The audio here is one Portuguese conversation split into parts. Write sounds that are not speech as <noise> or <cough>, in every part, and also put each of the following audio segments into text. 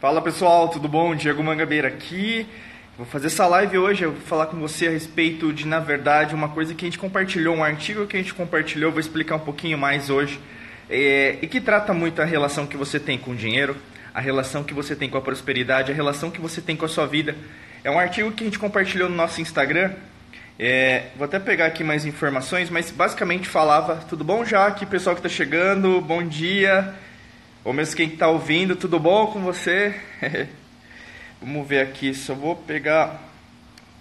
Fala pessoal, tudo bom? Diego Mangabeira aqui. Vou fazer essa live hoje, eu vou falar com você a respeito de, na verdade, uma coisa que a gente compartilhou, um artigo que a gente compartilhou, vou explicar um pouquinho mais hoje, é, e que trata muito a relação que você tem com o dinheiro, a relação que você tem com a prosperidade, a relação que você tem com a sua vida. É um artigo que a gente compartilhou no nosso Instagram, é, vou até pegar aqui mais informações, mas basicamente falava, tudo bom Jaque, pessoal que está chegando, bom dia, ou mesmo quem está ouvindo, tudo bom com você? <laughs> Vamos ver aqui, só vou pegar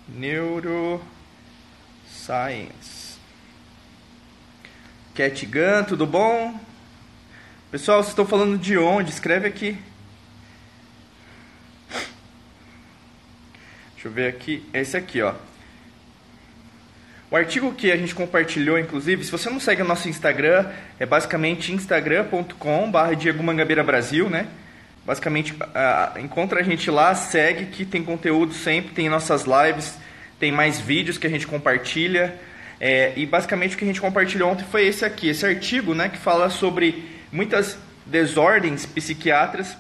Neuroscience. Cat Gun, tudo bom? Pessoal, vocês estão falando de onde? Escreve aqui. Deixa eu ver aqui. Esse aqui, ó. O artigo que a gente compartilhou, inclusive, se você não segue o nosso Instagram, é basicamente instagram.com.br Diego Mangabeira Brasil, né? Basicamente, uh, encontra a gente lá, segue que tem conteúdo sempre, tem nossas lives, tem mais vídeos que a gente compartilha. É, e basicamente o que a gente compartilhou ontem foi esse aqui, esse artigo, né? Que fala sobre muitas desordens psiquiátricas,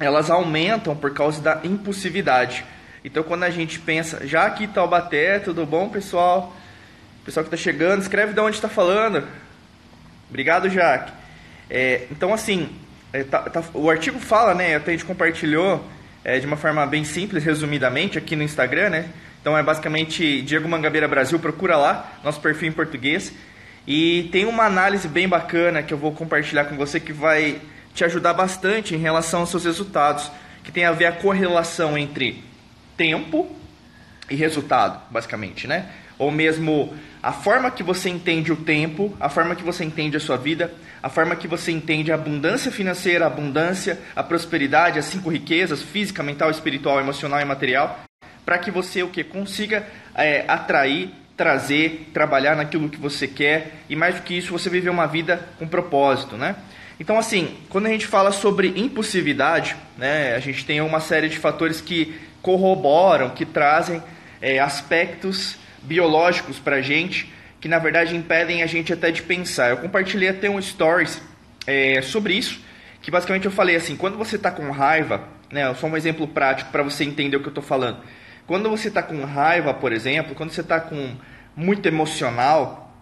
elas aumentam por causa da impulsividade. Então, quando a gente pensa, já aqui Taubaté, tudo bom, pessoal? Pessoal que está chegando, escreve de onde está falando. Obrigado, Jaque. É, então, assim, é, tá, tá, o artigo fala, né? Até a gente compartilhou é, de uma forma bem simples, resumidamente, aqui no Instagram, né? Então é basicamente Diego Mangabeira Brasil, procura lá, nosso perfil em português. E tem uma análise bem bacana que eu vou compartilhar com você que vai te ajudar bastante em relação aos seus resultados, que tem a ver a correlação entre tempo e resultado, basicamente, né? Ou mesmo a forma que você entende o tempo, a forma que você entende a sua vida, a forma que você entende a abundância financeira, a abundância, a prosperidade, as cinco riquezas, física, mental, espiritual, emocional e material, para que você o que consiga é, atrair, trazer, trabalhar naquilo que você quer e mais do que isso, você viver uma vida com propósito, né? Então, assim, quando a gente fala sobre impulsividade, né, a gente tem uma série de fatores que corroboram, que trazem é, aspectos biológicos para a gente que na verdade impedem a gente até de pensar. Eu compartilhei até um stories é, sobre isso, que basicamente eu falei assim, quando você está com raiva, né, só um exemplo prático para você entender o que eu estou falando. Quando você está com raiva, por exemplo, quando você está com muito emocional,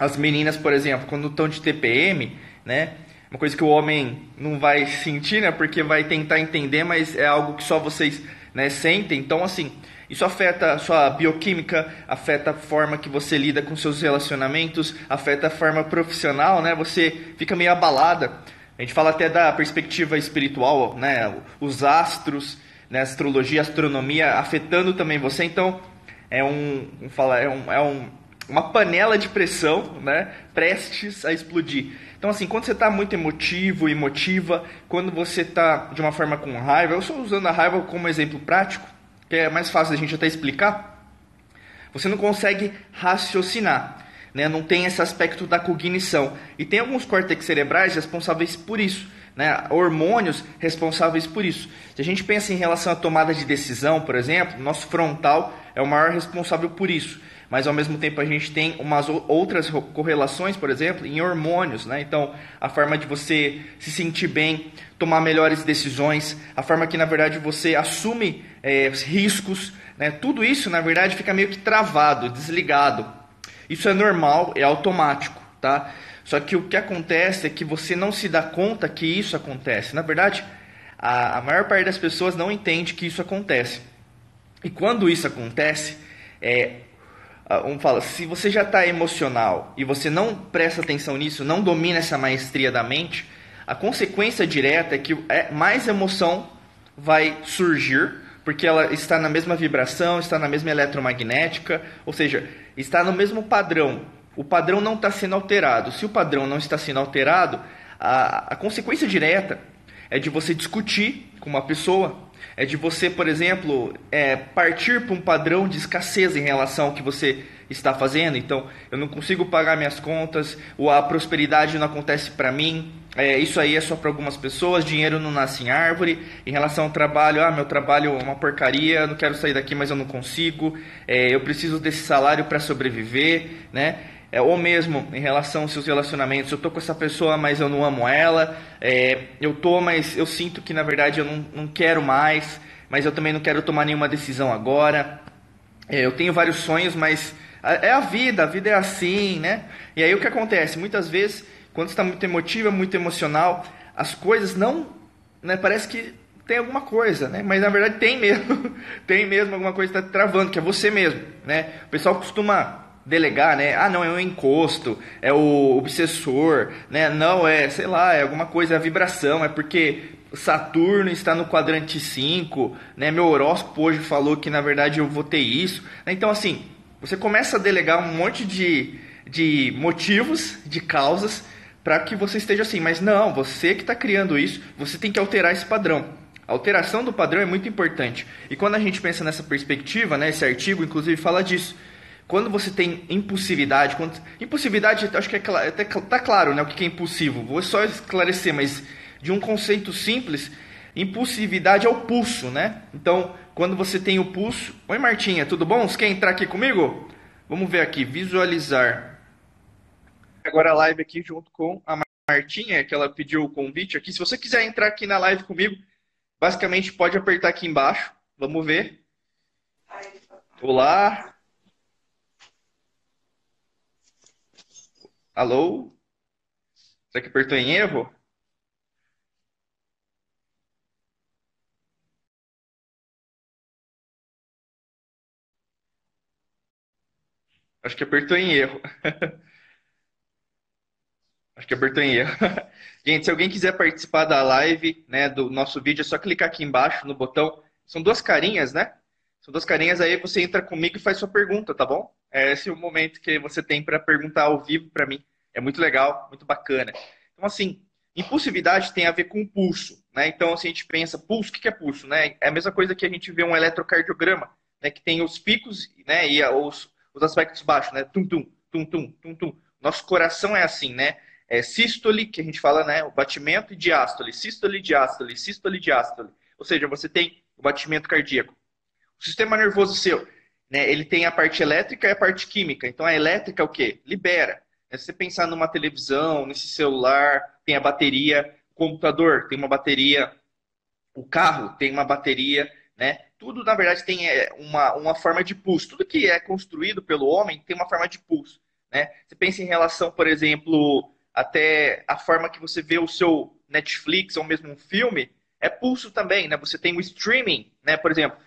as meninas, por exemplo, quando estão de TPM, né, uma coisa que o homem não vai sentir, né, porque vai tentar entender, mas é algo que só vocês né, sentem. Então, assim, isso afeta a sua bioquímica, afeta a forma que você lida com seus relacionamentos, afeta a forma profissional, né? Você fica meio abalada. A gente fala até da perspectiva espiritual, né? Os astros, né? astrologia, astronomia afetando também você. Então, é um, fala, é um, é um uma panela de pressão, né? Prestes a explodir. Então, assim, quando você está muito emotivo, emotiva, quando você está de uma forma com raiva, eu estou usando a raiva como exemplo prático, que é mais fácil da gente até explicar, você não consegue raciocinar, né? não tem esse aspecto da cognição. E tem alguns córtex cerebrais responsáveis por isso, né? hormônios responsáveis por isso. Se a gente pensa em relação à tomada de decisão, por exemplo, nosso frontal é o maior responsável por isso mas ao mesmo tempo a gente tem umas outras correlações, por exemplo, em hormônios, né? Então, a forma de você se sentir bem, tomar melhores decisões, a forma que na verdade você assume é, riscos, né? Tudo isso na verdade fica meio que travado, desligado. Isso é normal, é automático, tá? Só que o que acontece é que você não se dá conta que isso acontece. Na verdade, a, a maior parte das pessoas não entende que isso acontece. E quando isso acontece, é, um fala, se você já está emocional e você não presta atenção nisso, não domina essa maestria da mente, a consequência direta é que é, mais emoção vai surgir, porque ela está na mesma vibração, está na mesma eletromagnética, ou seja, está no mesmo padrão. O padrão não está sendo alterado. Se o padrão não está sendo alterado, a, a consequência direta é de você discutir com uma pessoa, é de você, por exemplo, é, partir para um padrão de escassez em relação ao que você está fazendo. Então, eu não consigo pagar minhas contas, ou a prosperidade não acontece para mim. É, isso aí é só para algumas pessoas. Dinheiro não nasce em árvore. Em relação ao trabalho, ah, meu trabalho é uma porcaria, não quero sair daqui, mas eu não consigo. É, eu preciso desse salário para sobreviver, né? É, ou mesmo em relação aos seus relacionamentos, eu tô com essa pessoa, mas eu não amo ela, é, eu tô, mas eu sinto que na verdade eu não, não quero mais, mas eu também não quero tomar nenhuma decisão agora. É, eu tenho vários sonhos, mas é a vida, a vida é assim, né? E aí o que acontece? Muitas vezes, quando está muito emotiva, muito emocional, as coisas não, né, parece que tem alguma coisa, né? Mas na verdade tem mesmo, <laughs> tem mesmo alguma coisa que está travando, que é você mesmo, né? O pessoal costuma delegar, né? Ah, não, é o encosto, é o obsessor, né? Não, é, sei lá, é alguma coisa, é a vibração, é porque Saturno está no quadrante 5, né? Meu horóscopo hoje falou que na verdade eu vou ter isso. Então, assim, você começa a delegar um monte de, de motivos, de causas, para que você esteja assim. Mas não, você que está criando isso, você tem que alterar esse padrão. A alteração do padrão é muito importante. E quando a gente pensa nessa perspectiva, né, esse artigo inclusive fala disso. Quando você tem impulsividade, quando... impulsividade, acho que é até tá claro, né, o que é impulsivo. Vou só esclarecer, mas de um conceito simples, impulsividade é o pulso, né? Então, quando você tem o pulso, oi Martinha, tudo bom? Você quer entrar aqui comigo? Vamos ver aqui, visualizar. Agora a live aqui junto com a Martinha, que ela pediu o convite aqui. Se você quiser entrar aqui na live comigo, basicamente pode apertar aqui embaixo. Vamos ver. Olá. Alô? Será que apertou em erro? Acho que apertou em erro. <laughs> Acho que apertou em erro. <laughs> Gente, se alguém quiser participar da live, né, do nosso vídeo, é só clicar aqui embaixo no botão. São duas carinhas, né? São duas carinhas aí, você entra comigo e faz sua pergunta, tá bom? É esse é o momento que você tem para perguntar ao vivo para mim. É muito legal, muito bacana. Então, assim, impulsividade tem a ver com pulso, né? Então, assim, a gente pensa, pulso, o que é pulso, né? É a mesma coisa que a gente vê um eletrocardiograma, né? Que tem os picos, né? E os, os aspectos baixos, né? Tum, tum, tum, tum, tum, tum. Nosso coração é assim, né? É sístole, que a gente fala, né? O batimento e diástole. Sístole, diástole, sístole, diástole. Ou seja, você tem o batimento cardíaco. O sistema nervoso seu, né? Ele tem a parte elétrica e a parte química. Então, a elétrica é o quê? Libera. É você pensar numa televisão, nesse celular, tem a bateria, o computador tem uma bateria, o carro tem uma bateria, né? Tudo, na verdade, tem é, uma, uma forma de pulso. Tudo que é construído pelo homem tem uma forma de pulso, né? Você pensa em relação, por exemplo, até a forma que você vê o seu Netflix ou mesmo um filme, é pulso também, né? Você tem o streaming, né? Por exemplo,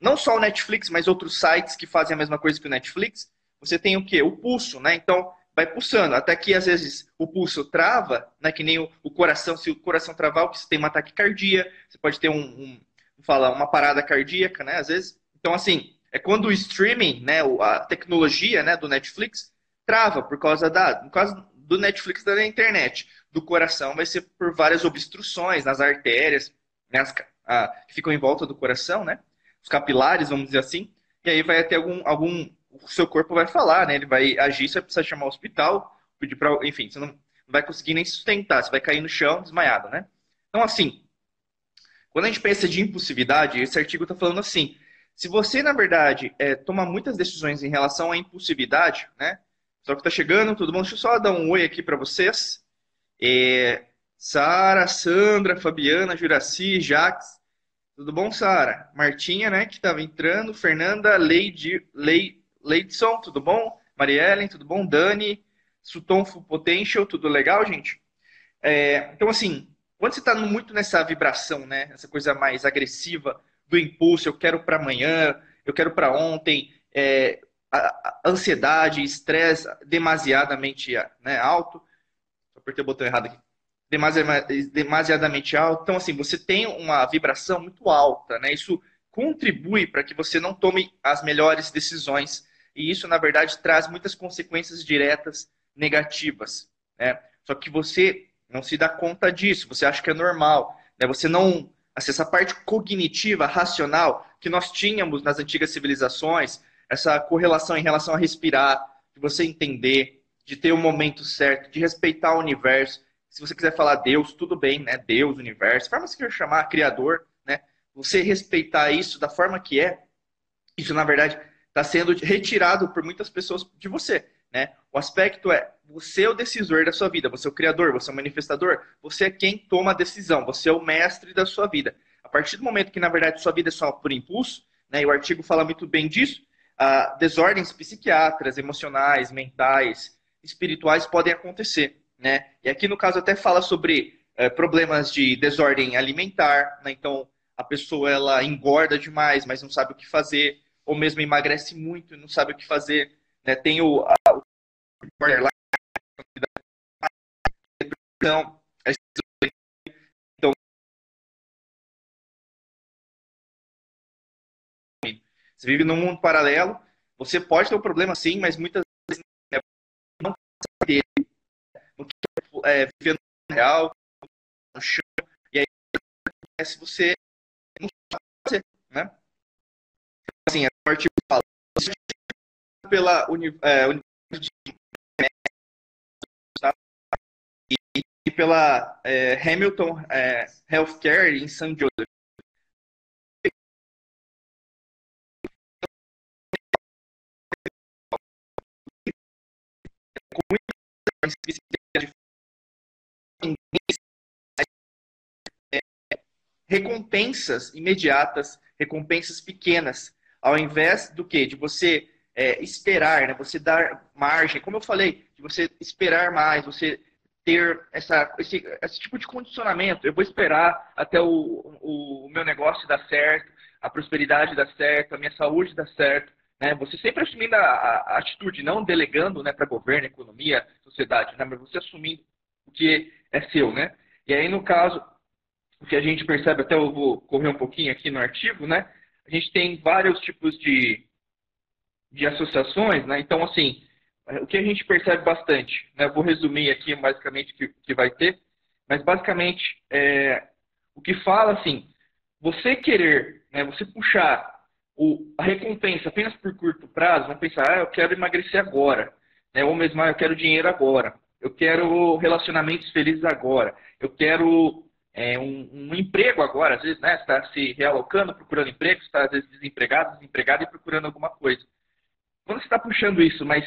não só o Netflix, mas outros sites que fazem a mesma coisa que o Netflix, você tem o quê? O pulso, né? Então, vai pulsando, até que às vezes o pulso trava, né, que nem o, o coração, se o coração travar, você tem uma taquicardia, você pode ter um, um falar, uma parada cardíaca, né, às vezes. Então, assim, é quando o streaming, né, a tecnologia, né, do Netflix trava por causa da, no caso do Netflix da internet, do coração vai ser por várias obstruções nas artérias, né, as, a, que ficam em volta do coração, né, os capilares, vamos dizer assim, e aí vai ter algum, algum o seu corpo vai falar, né? Ele vai agir, você vai precisar chamar o hospital, pedir para, enfim, você não vai conseguir nem sustentar, você vai cair no chão desmaiado, né? Então, assim, quando a gente pensa de impulsividade, esse artigo está falando assim: se você, na verdade, é, toma muitas decisões em relação à impulsividade, né? Só que está chegando, tudo bom? Deixa eu só dar um oi aqui para vocês. É, Sara, Sandra, Fabiana, Juraci, Jax. Tudo bom, Sara? Martinha, né, que estava entrando. Fernanda, Leide, Leide, Leidson, tudo bom? Mariellen, tudo bom? Dani, Sutton Full Potential, tudo legal, gente? É, então, assim, quando você está muito nessa vibração, né? Essa coisa mais agressiva do impulso, eu quero para amanhã, eu quero para ontem, é, a, a ansiedade, estresse demasiadamente né, alto. Apertei o botão errado aqui. Demasiadamente alto. Então, assim, você tem uma vibração muito alta, né? Isso contribui para que você não tome as melhores decisões e isso, na verdade, traz muitas consequências diretas negativas. Né? Só que você não se dá conta disso, você acha que é normal. Né? Você não. Essa parte cognitiva, racional, que nós tínhamos nas antigas civilizações, essa correlação em relação a respirar, de você entender, de ter o momento certo, de respeitar o universo. Se você quiser falar Deus, tudo bem, né? Deus, universo, forma que você quer chamar, Criador, né? Você respeitar isso da forma que é, isso na verdade está sendo retirado por muitas pessoas de você. Né? O aspecto é, você é o decisor da sua vida, você é o criador, você é o manifestador, você é quem toma a decisão, você é o mestre da sua vida. A partir do momento que, na verdade, sua vida é só por impulso, né, e o artigo fala muito bem disso, desordens psiquiátricas, emocionais, mentais, espirituais podem acontecer. Né? E aqui, no caso, até fala sobre uh, problemas de desordem alimentar, né? então a pessoa ela engorda demais, mas não sabe o que fazer, ou mesmo emagrece muito e não sabe o que fazer. Né? Tem o, a, o então, você vive num mundo paralelo, você pode ter um problema sim, mas muitas vezes não sabe dele. É, viver no real, no chão, e aí se você não sabe né? Assim, é o artigo fala, pela é, universidade e, e pela é, Hamilton é, Healthcare em St. Joseph. Recompensas imediatas, recompensas pequenas, ao invés do que? De você é, esperar, né? Você dar margem, como eu falei, de você esperar mais, você ter essa, esse, esse tipo de condicionamento. Eu vou esperar até o, o, meu negócio dar certo, a prosperidade dar certo, a minha saúde dar certo. Né? Você sempre assumindo a, a atitude, não delegando né, para governo, economia, sociedade, né? mas você assumindo que é seu. Né? E aí, no caso, o que a gente percebe, até eu vou correr um pouquinho aqui no artigo, né? a gente tem vários tipos de, de associações, né? Então, assim, o que a gente percebe bastante, né? Vou resumir aqui basicamente o que, que vai ter, mas basicamente é, o que fala assim, você querer, né, você puxar o, a recompensa apenas por curto prazo, vamos pensar, ah, eu quero emagrecer agora, né? ou mesmo, ah, eu quero dinheiro agora, eu quero relacionamentos felizes agora, eu quero é, um, um, emprego agora, às vezes, né, está se realocando, procurando emprego, está às vezes desempregado, desempregado e procurando alguma coisa. Quando você está puxando isso, mas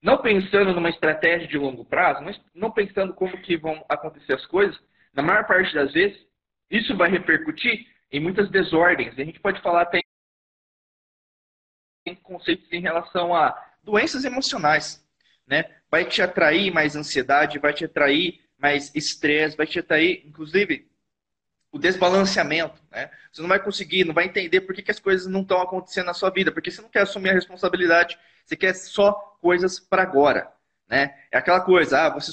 não pensando numa estratégia de longo prazo, não pensando como que vão acontecer as coisas, na maior parte das vezes, isso vai repercutir em muitas desordens. A gente pode falar até em conceitos em relação a doenças emocionais, né? Vai te atrair mais ansiedade, vai te atrair mais estresse, vai te atrair, inclusive, o desbalanceamento. Né? Você não vai conseguir, não vai entender por que, que as coisas não estão acontecendo na sua vida, porque você não quer assumir a responsabilidade, você quer só coisas para agora. Né? É aquela coisa, ah, você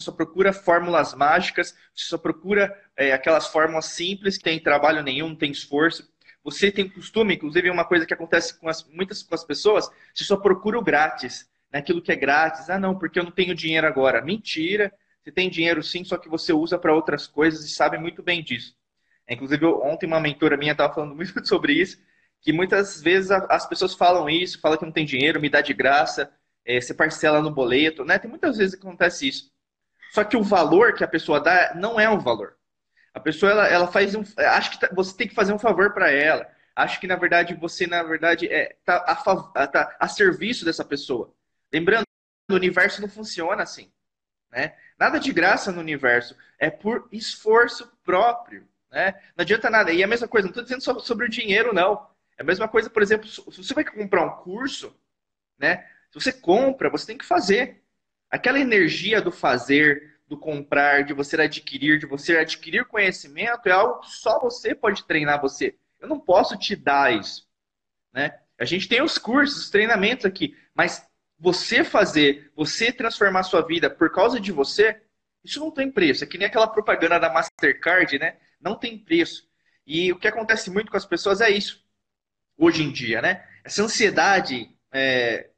só procura fórmulas mágicas, você só procura é, aquelas fórmulas simples, que tem trabalho nenhum, não tem esforço. Você tem costume, inclusive uma coisa que acontece com as, muitas com as pessoas, você só procura o grátis, né? aquilo que é grátis. Ah, não, porque eu não tenho dinheiro agora. Mentira, você tem dinheiro sim, só que você usa para outras coisas e sabe muito bem disso. Inclusive, ontem uma mentora minha estava falando <laughs> muito sobre isso, que muitas vezes as pessoas falam isso, falam que não tem dinheiro, me dá de graça, é, você parcela no boleto, né? Tem muitas vezes que acontece isso. Só que o valor que a pessoa dá não é um valor. A pessoa, ela, ela faz um... Acho que tá, você tem que fazer um favor para ela. Acho que, na verdade, você, na verdade, é, tá, a, tá a serviço dessa pessoa. Lembrando, o universo não funciona assim. Né? Nada de graça no universo, é por esforço próprio. Né? Não adianta nada. E a mesma coisa, não estou dizendo só sobre o dinheiro, não. É a mesma coisa, por exemplo, se você vai comprar um curso, né? se você compra, você tem que fazer. Aquela energia do fazer, do comprar, de você adquirir, de você adquirir conhecimento, é algo que só você pode treinar você. Eu não posso te dar isso. Né? A gente tem os cursos, os treinamentos aqui, mas você fazer, você transformar sua vida por causa de você, isso não tem preço. É que nem aquela propaganda da Mastercard, né? Não tem preço. E o que acontece muito com as pessoas é isso, hoje em dia, né? Essa ansiedade é,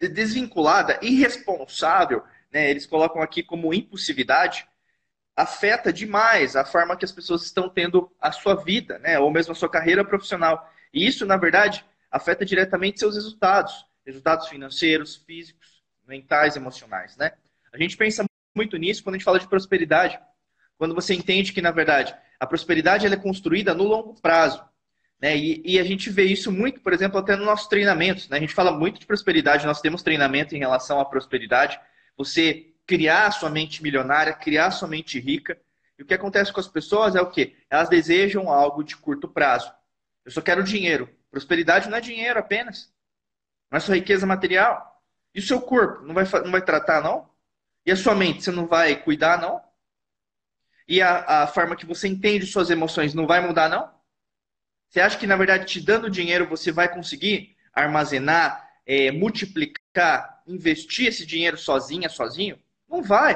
desvinculada, irresponsável, né? Eles colocam aqui como impulsividade, afeta demais a forma que as pessoas estão tendo a sua vida, né? Ou mesmo a sua carreira profissional. E isso, na verdade, afeta diretamente seus resultados resultados financeiros, físicos, mentais, emocionais, né? A gente pensa muito nisso quando a gente fala de prosperidade, quando você entende que, na verdade, a prosperidade é construída no longo prazo. Né? E, e, a gente vê isso muito, por exemplo, até nos nossos treinamentos. Né? A gente fala muito de prosperidade, nós temos treinamento em relação à prosperidade. Você criar a sua mente milionária, criar a sua mente rica. E o que acontece com as pessoas é o quê? Elas desejam algo de curto prazo. Eu só quero dinheiro. Prosperidade não é dinheiro apenas. É só riqueza material. E o seu corpo? Não vai, não vai tratar, não? E a sua mente? Você não vai cuidar, não? E a, a forma que você entende suas emoções não vai mudar, não? Você acha que, na verdade, te dando dinheiro, você vai conseguir armazenar, é, multiplicar, investir esse dinheiro sozinha, sozinho? Não vai.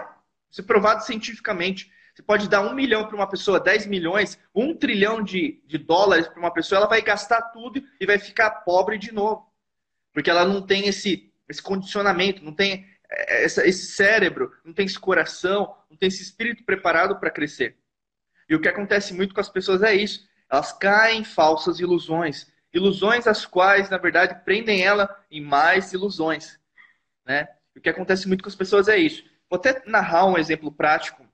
Isso é provado cientificamente. Você pode dar um milhão para uma pessoa, 10 milhões, um trilhão de, de dólares para uma pessoa, ela vai gastar tudo e vai ficar pobre de novo. Porque ela não tem esse, esse condicionamento, não tem é, essa, esse cérebro, não tem esse coração, não tem esse espírito preparado para crescer. E o que acontece muito com as pessoas é isso. Elas caem em falsas ilusões. Ilusões as quais, na verdade, prendem ela em mais ilusões. Né? E o que acontece muito com as pessoas é isso. Vou até narrar um exemplo prático.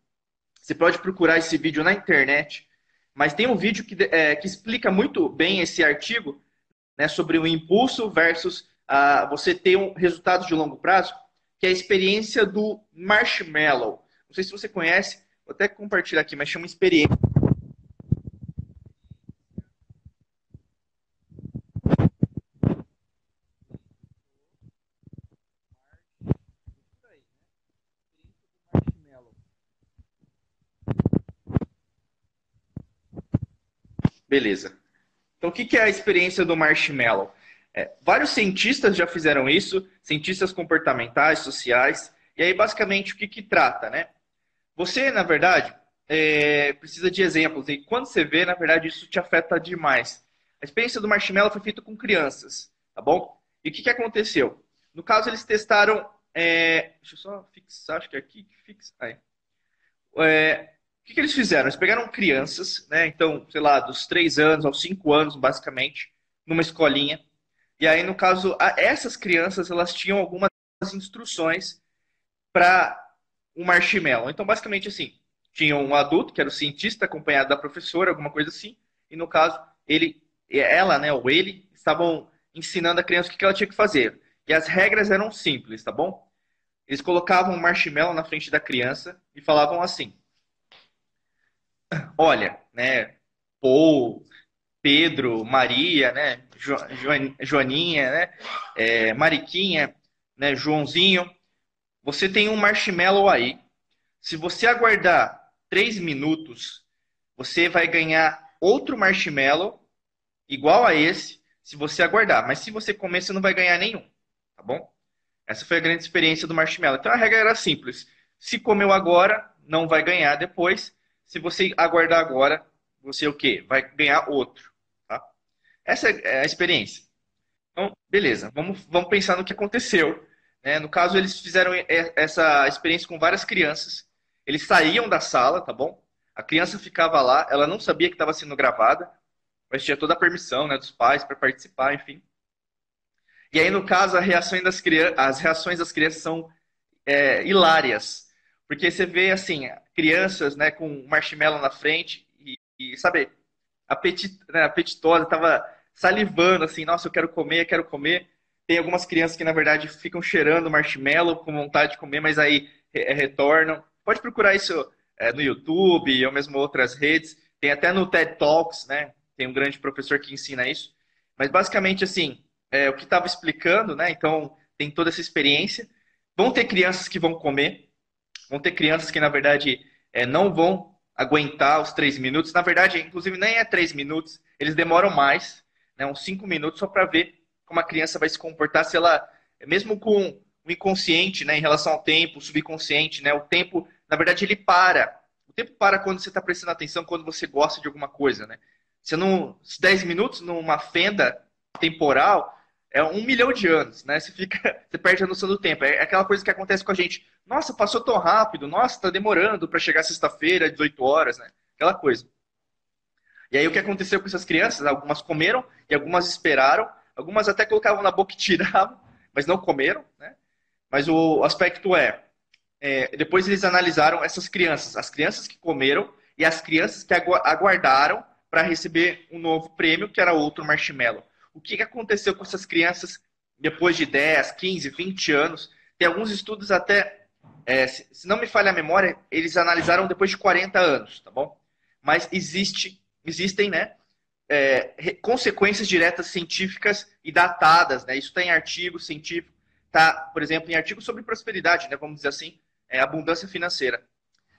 Você pode procurar esse vídeo na internet, mas tem um vídeo que, é, que explica muito bem esse artigo né, sobre o impulso versus a, você ter um resultado de longo prazo, que é a experiência do marshmallow. Não sei se você conhece, vou até compartilhar aqui, mas chama experiência. Beleza. Então, o que é a experiência do marshmallow? É, vários cientistas já fizeram isso, cientistas comportamentais, sociais, e aí basicamente o que, que trata, né? Você, na verdade, é, precisa de exemplos, e quando você vê, na verdade, isso te afeta demais. A experiência do marshmallow foi feita com crianças, tá bom? E o que, que aconteceu? No caso, eles testaram. É, deixa eu só fixar, acho que é aqui que fixa. Aí. É, que, que eles fizeram? Eles pegaram crianças, né? Então, sei lá, dos 3 anos aos 5 anos, basicamente, numa escolinha. E aí, no caso, essas crianças, elas tinham algumas instruções para um marshmallow. Então, basicamente assim, tinha um adulto, que era o cientista, acompanhado da professora, alguma coisa assim. E no caso, ele, ela, né, ou ele, estavam ensinando a criança o que ela tinha que fazer. E as regras eram simples, tá bom? Eles colocavam um marshmallow na frente da criança e falavam assim: olha, né, Paul, Pedro, Maria, né, jo, jo, Joaninha, né, é, Mariquinha, né, Joãozinho, você tem um marshmallow aí. Se você aguardar três minutos, você vai ganhar outro marshmallow igual a esse, se você aguardar. Mas se você comer, você não vai ganhar nenhum, tá bom? Essa foi a grande experiência do marshmallow. Então a regra era simples. Se comeu agora, não vai ganhar depois. Se você aguardar agora, você o quê? Vai ganhar outro. Tá? Essa é a experiência. Então, beleza. Vamos, vamos pensar no que aconteceu. Né? No caso, eles fizeram essa experiência com várias crianças. Eles saíam da sala, tá bom? A criança ficava lá, ela não sabia que estava sendo gravada, mas tinha toda a permissão né, dos pais para participar, enfim. E aí, no caso, reação das as reações das crianças são é, hilárias. Porque você vê, assim, crianças né, com marshmallow na frente e, e sabe, apetit, né, apetitosa, tava salivando, assim, nossa, eu quero comer, eu quero comer. Tem algumas crianças que, na verdade, ficam cheirando marshmallow com vontade de comer, mas aí é, retornam. Pode procurar isso é, no YouTube ou mesmo outras redes. Tem até no TED Talks, né? Tem um grande professor que ensina isso. Mas basicamente, assim, é, o que estava explicando, né? Então, tem toda essa experiência. Vão ter crianças que vão comer, Vão ter crianças que, na verdade, é, não vão aguentar os três minutos. Na verdade, inclusive, nem é três minutos, eles demoram mais, né, uns cinco minutos, só para ver como a criança vai se comportar se ela, mesmo com o inconsciente né, em relação ao tempo, o subconsciente, né, o tempo, na verdade, ele para. O tempo para quando você está prestando atenção, quando você gosta de alguma coisa. Né? Você não, 10 minutos numa fenda temporal, é um milhão de anos, né? Você fica, <laughs> você perde a noção do tempo. É aquela coisa que acontece com a gente. Nossa, passou tão rápido. Nossa, tá demorando para chegar sexta-feira, 18 horas, né? Aquela coisa. E aí o que aconteceu com essas crianças? Algumas comeram e algumas esperaram. Algumas até colocavam na boca e <laughs> tiravam, mas não comeram, né? Mas o aspecto é, é depois eles analisaram essas crianças, as crianças que comeram e as crianças que aguardaram para receber um novo prêmio, que era outro marshmallow. O que, aconteceu com essas crianças depois de 10, 15, 20 anos? Tem alguns estudos até, é, se não me falha a memória, eles analisaram depois de 40 anos, tá bom? Mas existe, existem, né, é, consequências diretas científicas e datadas, né? Isso está em artigo científico, está, por exemplo, em artigo sobre prosperidade, né? Vamos dizer assim, é, abundância financeira.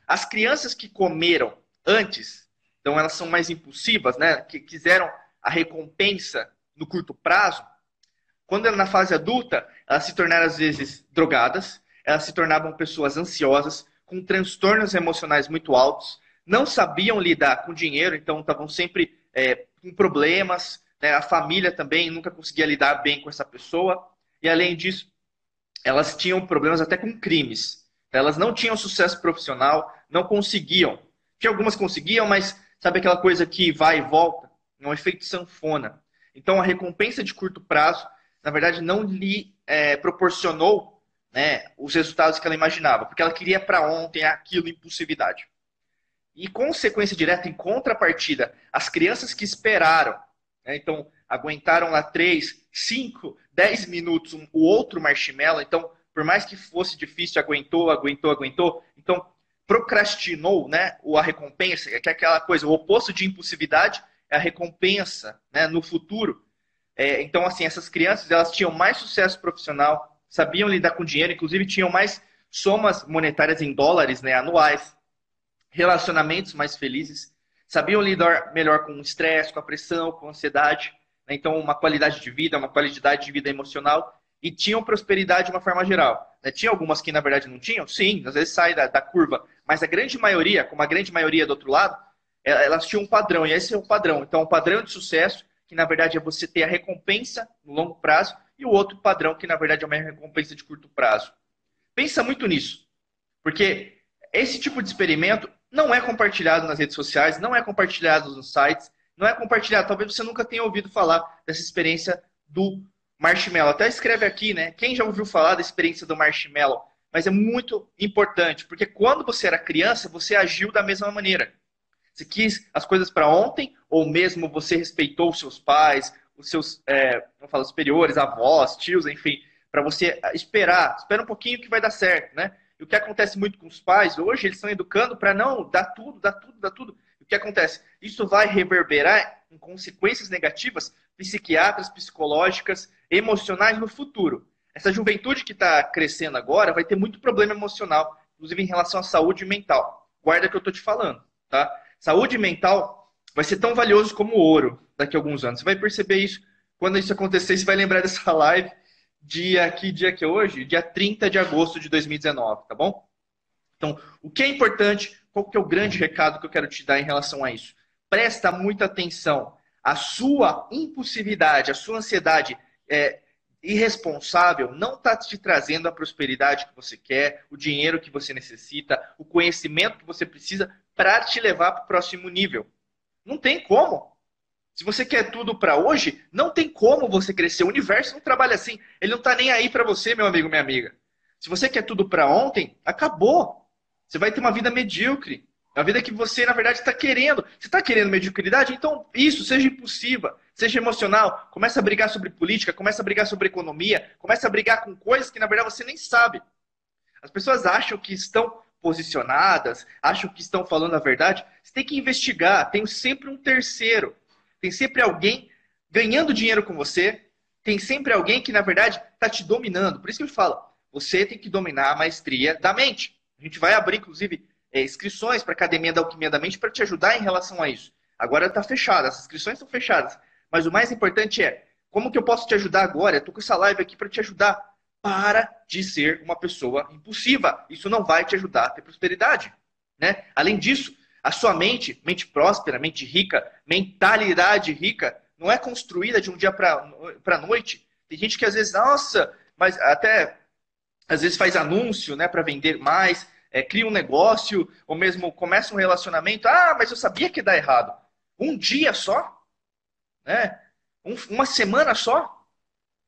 As crianças que comeram antes, então elas são mais impulsivas, né? Que quiseram a recompensa no curto prazo. Quando na fase adulta, elas se tornaram às vezes drogadas, elas se tornavam pessoas ansiosas, com transtornos emocionais muito altos, não sabiam lidar com dinheiro, então estavam sempre é, com problemas, né? a família também nunca conseguia lidar bem com essa pessoa, e além disso, elas tinham problemas até com crimes. Elas não tinham sucesso profissional, não conseguiam. Tinha algumas conseguiam, mas sabe aquela coisa que vai e volta? É um efeito sanfona. Então a recompensa de curto prazo, na verdade, não lhe é, proporcionou né, os resultados que ela imaginava, porque ela queria para ontem aquilo, impulsividade. E consequência direta, em contrapartida, as crianças que esperaram, né, então aguentaram lá 3, 5, 10 minutos um, o outro marshmallow, então, por mais que fosse difícil, aguentou, aguentou, aguentou, então procrastinou né, a recompensa, que é aquela coisa, o oposto de impulsividade é a recompensa né, no futuro. É, então, assim, essas crianças elas tinham mais sucesso profissional, sabiam lidar com dinheiro, inclusive tinham mais somas monetárias em dólares né, anuais relacionamentos mais felizes, sabiam lidar melhor com o estresse, com a pressão, com a ansiedade, né? então uma qualidade de vida, uma qualidade de vida emocional e tinham prosperidade de uma forma geral. Né? Tinha algumas que na verdade não tinham? Sim, às vezes sai da, da curva, mas a grande maioria, como a grande maioria do outro lado, é, elas tinham um padrão, e esse é o padrão. Então, o padrão de sucesso, que na verdade é você ter a recompensa no longo prazo, e o outro padrão, que na verdade é uma recompensa de curto prazo. Pensa muito nisso, porque esse tipo de experimento não é compartilhado nas redes sociais, não é compartilhado nos sites, não é compartilhado. Talvez você nunca tenha ouvido falar dessa experiência do marshmallow. Até escreve aqui, né? Quem já ouviu falar da experiência do marshmallow? Mas é muito importante, porque quando você era criança, você agiu da mesma maneira. Você quis as coisas para ontem, ou mesmo você respeitou os seus pais, os seus, é, falar, superiores, avós, tios, enfim, para você esperar. Espera um pouquinho que vai dar certo, né? E o que acontece muito com os pais hoje, eles estão educando para não dar tudo, dar tudo, dar tudo. E o que acontece? Isso vai reverberar em consequências negativas psiquiátricas, psicológicas, emocionais no futuro. Essa juventude que está crescendo agora vai ter muito problema emocional, inclusive em relação à saúde mental. Guarda que eu estou te falando, tá? Saúde mental vai ser tão valioso como ouro daqui a alguns anos. Você vai perceber isso quando isso acontecer, você vai lembrar dessa <laughs> live dia que dia que é hoje? Dia 30 de agosto de 2019, tá bom? Então, o que é importante, qual que é o grande recado que eu quero te dar em relação a isso? Presta muita atenção. A sua impulsividade, a sua ansiedade é, irresponsável não está te trazendo a prosperidade que você quer, o dinheiro que você necessita, o conhecimento que você precisa para te levar para o próximo nível. Não tem como. Se você quer tudo para hoje, não tem como você crescer. O universo não trabalha assim. Ele não está nem aí para você, meu amigo, minha amiga. Se você quer tudo para ontem, acabou. Você vai ter uma vida medíocre. A vida que você, na verdade, está querendo. Você está querendo mediocridade? Então, isso, seja impulsiva, seja emocional. Começa a brigar sobre política, começa a brigar sobre economia, começa a brigar com coisas que, na verdade, você nem sabe. As pessoas acham que estão posicionadas, acham que estão falando a verdade. Você tem que investigar. Tem sempre um terceiro. Tem sempre alguém ganhando dinheiro com você. Tem sempre alguém que, na verdade, está te dominando. Por isso que eu falo, você tem que dominar a maestria da mente. A gente vai abrir, inclusive, é, inscrições para a Academia da Alquimia da Mente para te ajudar em relação a isso. Agora está fechada, as inscrições estão fechadas. Mas o mais importante é, como que eu posso te ajudar agora? Estou com essa live aqui para te ajudar. Para de ser uma pessoa impulsiva. Isso não vai te ajudar a ter prosperidade. Né? Além disso, a sua mente, mente próspera, mente rica, mentalidade rica, não é construída de um dia para a noite. Tem gente que às vezes, nossa, mas até às vezes faz anúncio né, para vender mais, é, cria um negócio, ou mesmo começa um relacionamento. Ah, mas eu sabia que dá errado. Um dia só? Né? Um, uma semana só?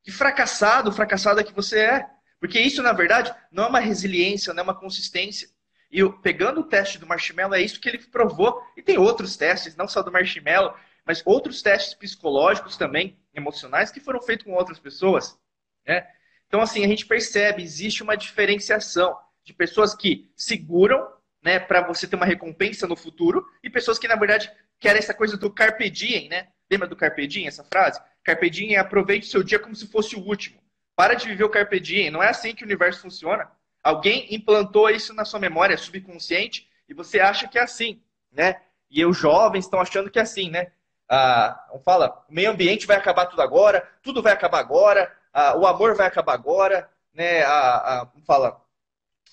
Que fracassado, fracassada que você é. Porque isso, na verdade, não é uma resiliência, não é uma consistência. E pegando o teste do marshmallow, é isso que ele provou. E tem outros testes, não só do marshmallow, mas outros testes psicológicos também, emocionais, que foram feitos com outras pessoas. Né? Então, assim, a gente percebe, existe uma diferenciação de pessoas que seguram né, para você ter uma recompensa no futuro e pessoas que, na verdade, querem essa coisa do carpe diem, né? Lembra do carpe diem, essa frase? Carpe diem é aproveite o seu dia como se fosse o último. Para de viver o carpe diem. Não é assim que o universo funciona. Alguém implantou isso na sua memória subconsciente e você acha que é assim, né? E os jovens estão achando que é assim, né? Ah, fala, o meio ambiente vai acabar tudo agora, tudo vai acabar agora, ah, o amor vai acabar agora, né? Ah, ah, fala,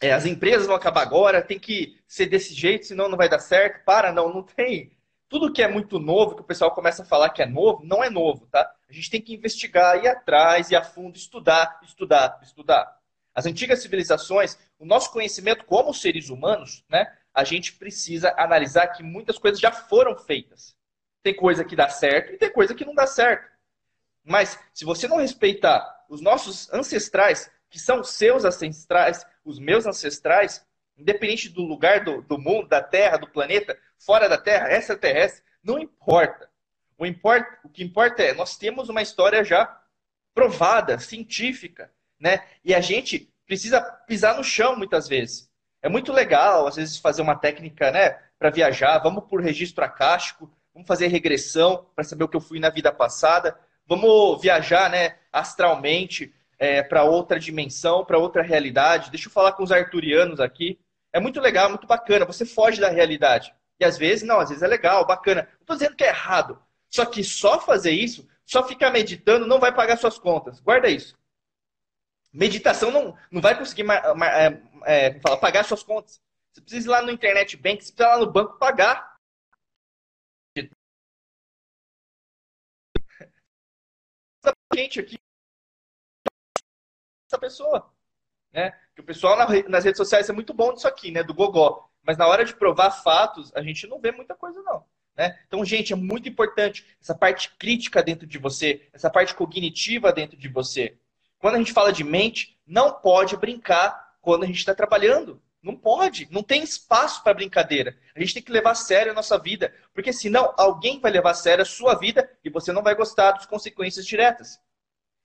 é, as empresas vão acabar agora, tem que ser desse jeito, senão não vai dar certo. Para, não, não tem. Tudo que é muito novo, que o pessoal começa a falar que é novo, não é novo, tá? A gente tem que investigar, ir atrás, ir a fundo, estudar, estudar, estudar. As antigas civilizações, o nosso conhecimento como seres humanos, né, a gente precisa analisar que muitas coisas já foram feitas. Tem coisa que dá certo e tem coisa que não dá certo. Mas se você não respeitar os nossos ancestrais, que são seus ancestrais, os meus ancestrais, independente do lugar do, do mundo, da Terra, do planeta, fora da Terra, extraterrestre, não importa. O, importa. o que importa é, nós temos uma história já provada, científica, né? E a gente precisa pisar no chão muitas vezes. É muito legal, às vezes, fazer uma técnica, né, para viajar. Vamos por registro acástico, vamos fazer regressão para saber o que eu fui na vida passada. Vamos viajar, né, astralmente é, para outra dimensão, para outra realidade. Deixa eu falar com os arturianos aqui. É muito legal, muito bacana. Você foge da realidade. E às vezes, não, às vezes é legal, bacana. Não estou dizendo que é errado. Só que só fazer isso, só ficar meditando, não vai pagar suas contas. Guarda isso. Meditação não, não vai conseguir é, é, pagar suas contas. Você precisa ir lá no internet bank, você precisa ir lá no banco pagar. <laughs> gente aqui pessoa, né? Que o pessoal nas redes sociais é muito bom disso aqui, né? Do gogó. Mas na hora de provar fatos, a gente não vê muita coisa não. Né? Então, gente, é muito importante essa parte crítica dentro de você, essa parte cognitiva dentro de você. Quando a gente fala de mente, não pode brincar quando a gente está trabalhando. Não pode, não tem espaço para brincadeira. A gente tem que levar a sério a nossa vida, porque senão alguém vai levar a sério a sua vida e você não vai gostar das consequências diretas.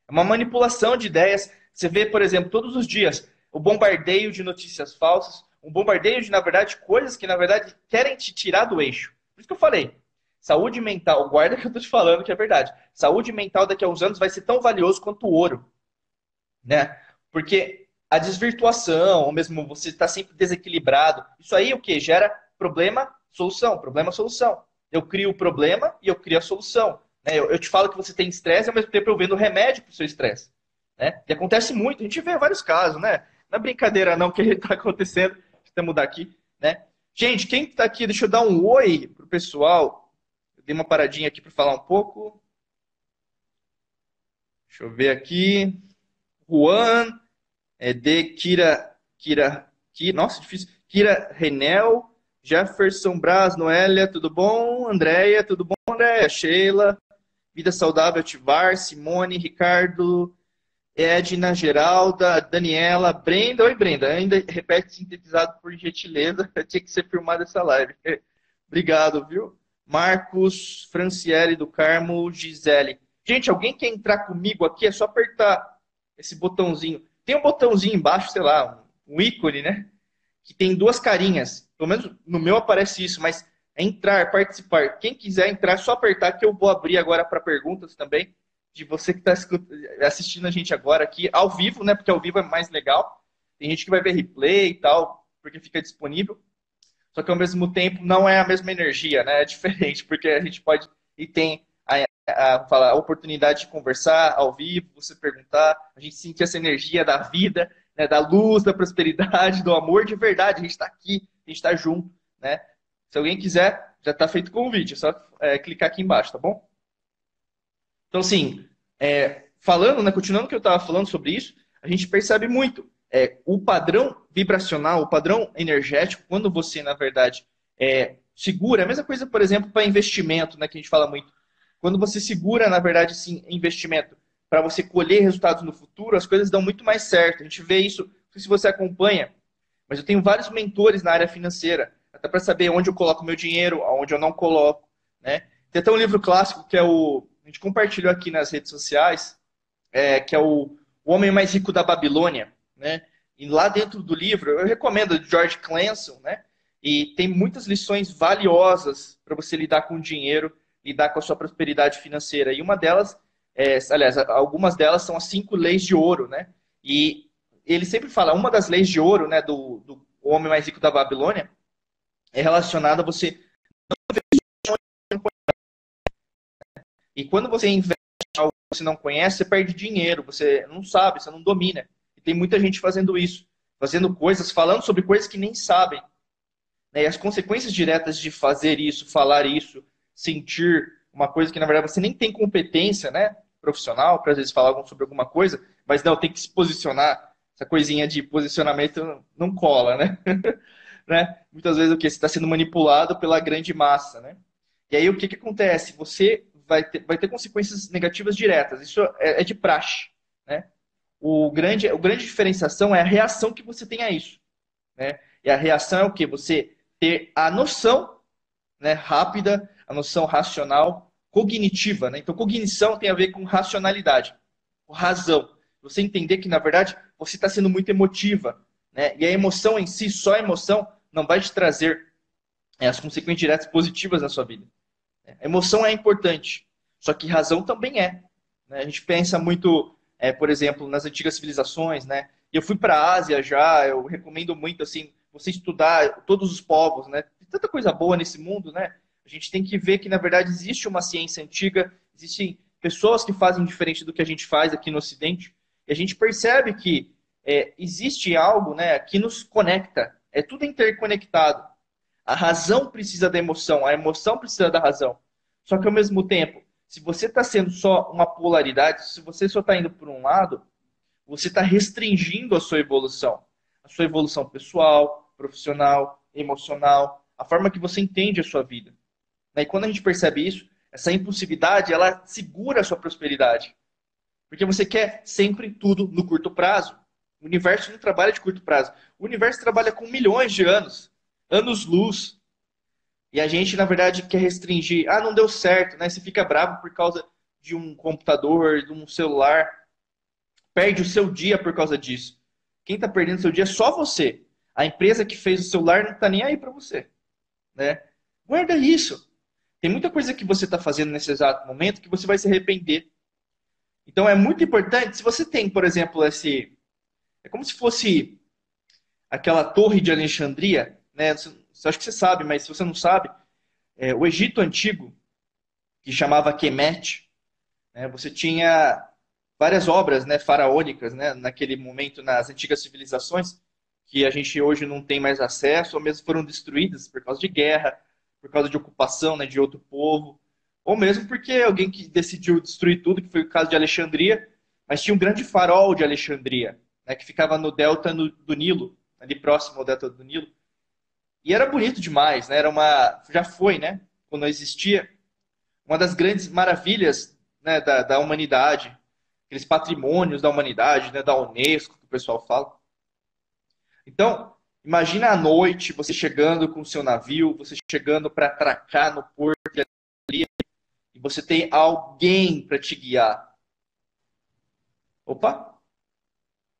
É uma manipulação de ideias. Você vê, por exemplo, todos os dias o bombardeio de notícias falsas, um bombardeio de, na verdade, coisas que, na verdade, querem te tirar do eixo. Por isso que eu falei, saúde mental, guarda que eu estou te falando que é verdade. Saúde mental daqui a uns anos vai ser tão valioso quanto o ouro né? Porque a desvirtuação, ou mesmo você está sempre desequilibrado, isso aí o que? Gera problema, solução, problema, solução. Eu crio o problema e eu crio a solução. Né? Eu, eu te falo que você tem estresse, ao mesmo tempo eu vendo remédio para o seu estresse. Né? E acontece muito, a gente vê vários casos, né? Não é brincadeira não que está <laughs> acontecendo. Deixa eu mudar aqui, né? Gente, quem está aqui, deixa eu dar um oi pro pessoal. Eu dei uma paradinha aqui para falar um pouco. Deixa eu ver aqui. Juan, é, de Kira, Kira, Kira, nossa, difícil, Kira Renel, Jefferson Braz, Noélia, tudo bom? Andréia, tudo bom, Andréia? Sheila, Vida Saudável Ativar, Simone, Ricardo, Edna, Geralda, Daniela, Brenda. Oi, Brenda. Ainda repete sintetizado por gentileza. <laughs> Tinha que ser filmada essa live. <laughs> Obrigado, viu? Marcos, Franciele do Carmo, Gisele. Gente, alguém quer entrar comigo aqui? É só apertar esse botãozinho. Tem um botãozinho embaixo, sei lá, um ícone, né? Que tem duas carinhas. Pelo menos no meu aparece isso, mas é entrar, participar. Quem quiser entrar, é só apertar que eu vou abrir agora para perguntas também. De você que está assistindo a gente agora aqui, ao vivo, né? Porque ao vivo é mais legal. Tem gente que vai ver replay e tal, porque fica disponível. Só que ao mesmo tempo não é a mesma energia, né? É diferente, porque a gente pode e tem a, falar, a oportunidade de conversar ao vivo, você perguntar, a gente sentir essa energia da vida, né, da luz, da prosperidade, do amor de verdade. A gente está aqui, a gente está junto, né? Se alguém quiser, já está feito o convite, é só é, clicar aqui embaixo, tá bom? Então, assim, é, falando, né, continuando o que eu estava falando sobre isso, a gente percebe muito é, o padrão vibracional, o padrão energético, quando você, na verdade, é, segura, a mesma coisa, por exemplo, para investimento, né, que a gente fala muito. Quando você segura, na verdade, sim, investimento para você colher resultados no futuro, as coisas dão muito mais certo. A gente vê isso, não sei se você acompanha, mas eu tenho vários mentores na área financeira, até para saber onde eu coloco meu dinheiro, aonde eu não coloco, né? Tem até um livro clássico que é o a gente compartilhou aqui nas redes sociais, é, que é o, o Homem Mais Rico da Babilônia, né? E lá dentro do livro, eu recomendo de George Clanson, né? E tem muitas lições valiosas para você lidar com o dinheiro, lidar com a sua prosperidade financeira. E uma delas, é, aliás, algumas delas são as cinco leis de ouro, né? E ele sempre fala, uma das leis de ouro, né, do, do homem mais rico da Babilônia, é relacionada a você e quando você investe algo que você não conhece, você perde dinheiro, você não sabe, você não domina. E tem muita gente fazendo isso, fazendo coisas, falando sobre coisas que nem sabem. Né? E as consequências diretas de fazer isso, falar isso, sentir uma coisa que na verdade você nem tem competência, né, profissional, para às vezes falar sobre alguma coisa, mas não, tem que se posicionar. Essa coisinha de posicionamento não cola, né? <laughs> né? Muitas vezes o que? Você está sendo manipulado pela grande massa, né? E aí o que, que acontece? Você vai ter, vai ter consequências negativas diretas. Isso é, é de praxe. Né? O grande, o grande diferenciação é a reação que você tem a isso. Né? E a reação é o que? Você ter a noção né, rápida, a noção racional, cognitiva. Né? Então, cognição tem a ver com racionalidade, com razão. Você entender que, na verdade, você está sendo muito emotiva. Né? E a emoção em si, só a emoção, não vai te trazer é, as consequências diretas positivas na sua vida. A emoção é importante, só que razão também é. Né? A gente pensa muito, é, por exemplo, nas antigas civilizações, né? Eu fui para a Ásia já, eu recomendo muito assim você estudar todos os povos, né? Tem tanta coisa boa nesse mundo, né? A gente tem que ver que na verdade existe uma ciência antiga, existem pessoas que fazem diferente do que a gente faz aqui no Ocidente, e a gente percebe que é, existe algo, né, que nos conecta. É tudo interconectado. A razão precisa da emoção, a emoção precisa da razão. Só que ao mesmo tempo, se você está sendo só uma polaridade, se você só está indo por um lado, você está restringindo a sua evolução. A sua evolução pessoal, profissional, emocional, a forma que você entende a sua vida. E quando a gente percebe isso, essa impulsividade, ela segura a sua prosperidade. Porque você quer sempre tudo no curto prazo. O universo não trabalha de curto prazo. O universo trabalha com milhões de anos anos-luz. E a gente, na verdade, quer restringir. Ah, não deu certo, né? Você fica bravo por causa de um computador, de um celular. Perde o seu dia por causa disso. Quem está perdendo seu dia é só você. A empresa que fez o celular não está nem aí para você. Né? Guarda isso. Tem muita coisa que você está fazendo nesse exato momento que você vai se arrepender. Então é muito importante, se você tem, por exemplo, esse. É como se fosse aquela torre de Alexandria né? Você, acho que você sabe, mas se você não sabe, é, o Egito antigo, que chamava Kemet, né, você tinha várias obras né, faraônicas né, naquele momento nas antigas civilizações que a gente hoje não tem mais acesso, ou mesmo foram destruídas por causa de guerra, por causa de ocupação né, de outro povo, ou mesmo porque alguém que decidiu destruir tudo, que foi o caso de Alexandria, mas tinha um grande farol de Alexandria, né, que ficava no delta do Nilo, ali próximo ao delta do Nilo, e era bonito demais, né? Era uma, já foi, né? Quando existia uma das grandes maravilhas né, da, da humanidade, aqueles patrimônios da humanidade, né, da Unesco que o pessoal fala. Então, imagina à noite você chegando com o seu navio, você chegando para atracar no porto ali, e você tem alguém para te guiar. Opa,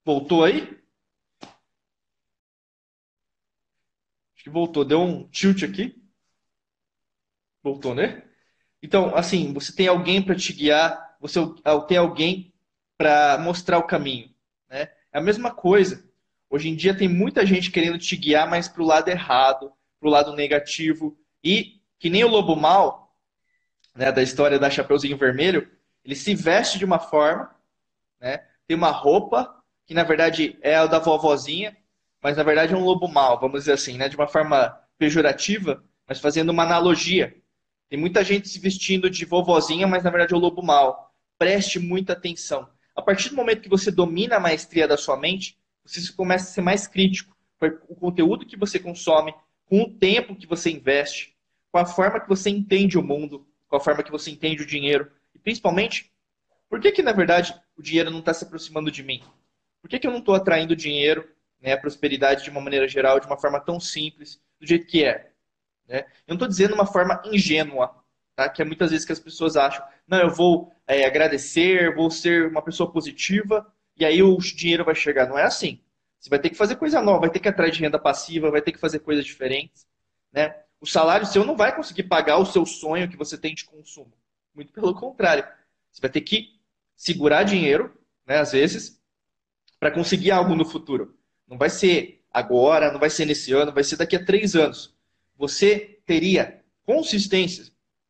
voltou aí? Acho que voltou. Deu um tilt aqui. Voltou, né? Então, assim, você tem alguém para te guiar, você tem alguém para mostrar o caminho. Né? É a mesma coisa. Hoje em dia tem muita gente querendo te guiar, mas para o lado errado, para o lado negativo. E, que nem o lobo mal, né, da história da Chapeuzinho Vermelho, ele se veste de uma forma, né, tem uma roupa, que na verdade é a da vovozinha, mas na verdade é um lobo mau, vamos dizer assim, né? de uma forma pejorativa, mas fazendo uma analogia. Tem muita gente se vestindo de vovozinha, mas na verdade é o lobo mau. Preste muita atenção. A partir do momento que você domina a maestria da sua mente, você começa a ser mais crítico com o conteúdo que você consome, com o tempo que você investe, com a forma que você entende o mundo, com a forma que você entende o dinheiro. E principalmente, por que, que na verdade o dinheiro não está se aproximando de mim? Por que, que eu não estou atraindo dinheiro né, a prosperidade de uma maneira geral, de uma forma tão simples, do jeito que é. Né? Eu não estou dizendo uma forma ingênua, tá? que é muitas vezes que as pessoas acham, não, eu vou é, agradecer, vou ser uma pessoa positiva, e aí o dinheiro vai chegar. Não é assim. Você vai ter que fazer coisa nova, vai ter que atrás de renda passiva, vai ter que fazer coisas diferentes. Né? O salário seu não vai conseguir pagar o seu sonho que você tem de consumo. Muito pelo contrário. Você vai ter que segurar dinheiro, né, às vezes, para conseguir algo no futuro. Não vai ser agora, não vai ser nesse ano, vai ser daqui a três anos. Você teria consistência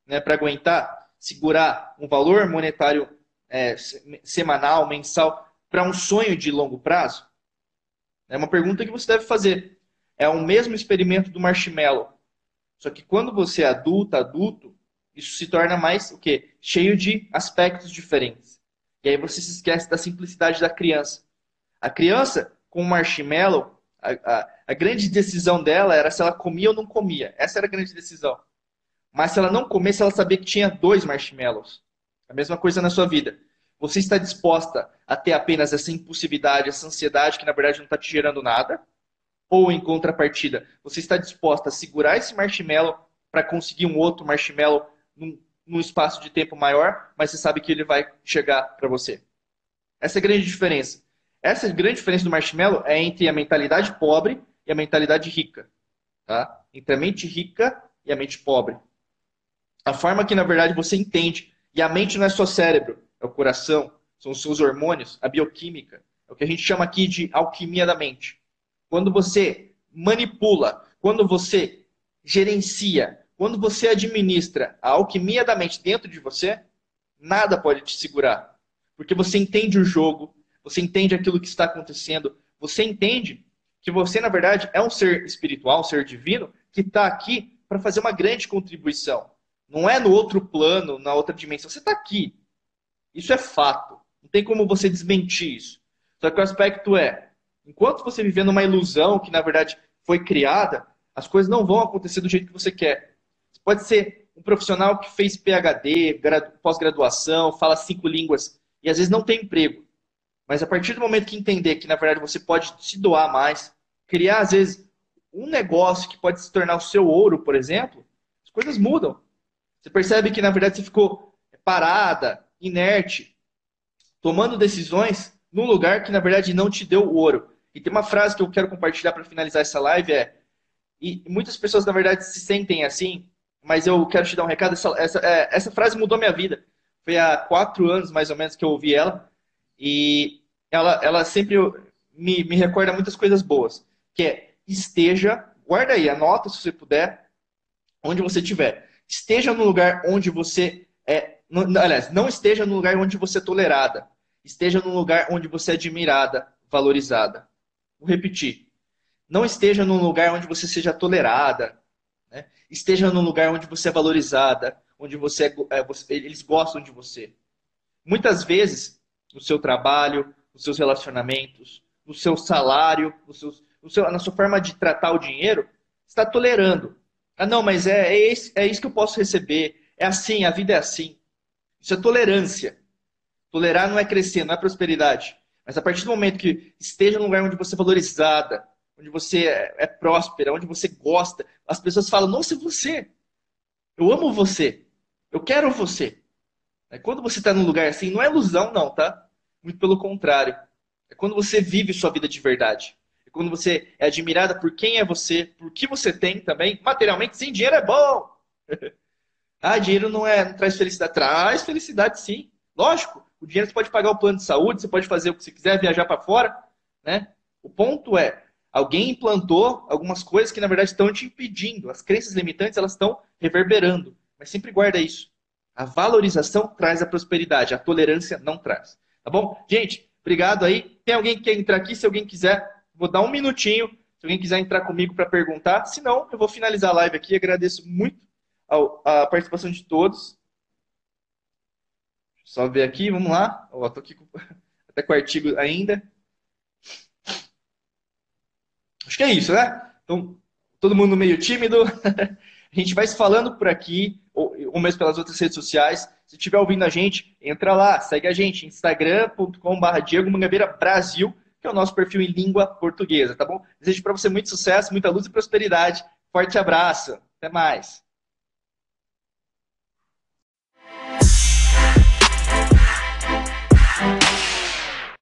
né, para aguentar segurar um valor monetário é, semanal, mensal, para um sonho de longo prazo? É uma pergunta que você deve fazer. É o mesmo experimento do marshmallow. Só que quando você é adulto, adulto, isso se torna mais o quê? Cheio de aspectos diferentes. E aí você se esquece da simplicidade da criança. A criança, com o marshmallow, a, a, a, grande decisão dela era se ela comia ou não comia. Essa era a grande decisão. Mas se ela não comesse, ela sabia que tinha dois marshmallows. A mesma coisa na sua vida. Você está disposta a ter apenas essa impulsividade, essa ansiedade que na verdade não está te gerando nada? Ou em contrapartida, você está disposta a segurar esse marshmallow para conseguir um outro marshmallow num, num espaço de tempo maior, mas você sabe que ele vai chegar para você? Essa é a grande diferença. Essa grande diferença do marshmallow é entre a mentalidade pobre e a mentalidade rica. Tá? Entre a mente rica e a mente pobre. A forma que, na verdade, você entende. E a mente não é só cérebro, é o coração, são os seus hormônios, a bioquímica. É o que a gente chama aqui de alquimia da mente. Quando você manipula, quando você gerencia, quando você administra a alquimia da mente dentro de você, nada pode te segurar. Porque você entende o jogo, você entende aquilo que está acontecendo, você entende que você, na verdade, é um ser espiritual, um ser divino, que está aqui para fazer uma grande contribuição. Não é no outro plano, na outra dimensão. Você está aqui. Isso é fato. Não tem como você desmentir isso. Só que o aspecto é, enquanto você viver numa ilusão que, na verdade, foi criada, as coisas não vão acontecer do jeito que você quer. Você pode ser um profissional que fez PhD, pós-graduação, fala cinco línguas e às vezes não tem emprego. Mas a partir do momento que entender que, na verdade, você pode se doar mais, criar, às vezes, um negócio que pode se tornar o seu ouro, por exemplo, as coisas mudam. Você percebe que, na verdade, você ficou parada, inerte, tomando decisões num lugar que, na verdade, não te deu o ouro. E tem uma frase que eu quero compartilhar para finalizar essa live, é... E muitas pessoas, na verdade, se sentem assim, mas eu quero te dar um recado. Essa, essa, é, essa frase mudou minha vida. Foi há quatro anos, mais ou menos, que eu ouvi ela. E ela, ela sempre me, me recorda muitas coisas boas. Que é, esteja, guarda aí, anota se você puder, onde você estiver. Esteja no lugar onde você é. No, aliás, não esteja no lugar onde você é tolerada. Esteja no lugar onde você é admirada, valorizada. Vou repetir. Não esteja num lugar onde você seja tolerada. Né? Esteja num lugar onde você é valorizada, onde você, é, é, você eles gostam de você. Muitas vezes, no seu trabalho, nos seus relacionamentos, no seu salário, no seu, no seu, na sua forma de tratar o dinheiro, está tolerando. Ah, não, mas é, é, esse, é isso que eu posso receber. É assim, a vida é assim. Isso é tolerância. Tolerar não é crescer, não é prosperidade. Mas a partir do momento que esteja num lugar onde você é valorizada, onde você é, é próspera, onde você gosta, as pessoas falam: Nossa, você. Eu amo você. Eu quero você. Quando você está num lugar assim, não é ilusão, não, tá? Muito pelo contrário. É quando você vive sua vida de verdade. É quando você é admirada por quem é você, por que você tem também. Materialmente, sim, dinheiro é bom. <laughs> ah, dinheiro não, é, não traz felicidade. Traz felicidade, sim. Lógico. O dinheiro você pode pagar o plano de saúde, você pode fazer o que você quiser, viajar para fora. Né? O ponto é, alguém implantou algumas coisas que, na verdade, estão te impedindo. As crenças limitantes, elas estão reverberando. Mas sempre guarda isso. A valorização traz a prosperidade, a tolerância não traz. Tá bom? Gente, obrigado aí. Tem alguém que quer entrar aqui? Se alguém quiser, vou dar um minutinho. Se alguém quiser entrar comigo para perguntar. Se não, eu vou finalizar a live aqui. Agradeço muito a participação de todos. Só ver aqui, vamos lá. Ó, tô aqui com... <laughs> até com o artigo ainda. Acho que é isso, né? Então, todo mundo meio tímido. <laughs> a gente vai se falando por aqui, ou, ou mesmo pelas outras redes sociais. Se estiver ouvindo a gente, entra lá, segue a gente, instagram.com.br Diego Mangabeira Brasil. que é o nosso perfil em língua portuguesa, tá bom? Desejo para você muito sucesso, muita luz e prosperidade. Forte abraço. Até mais.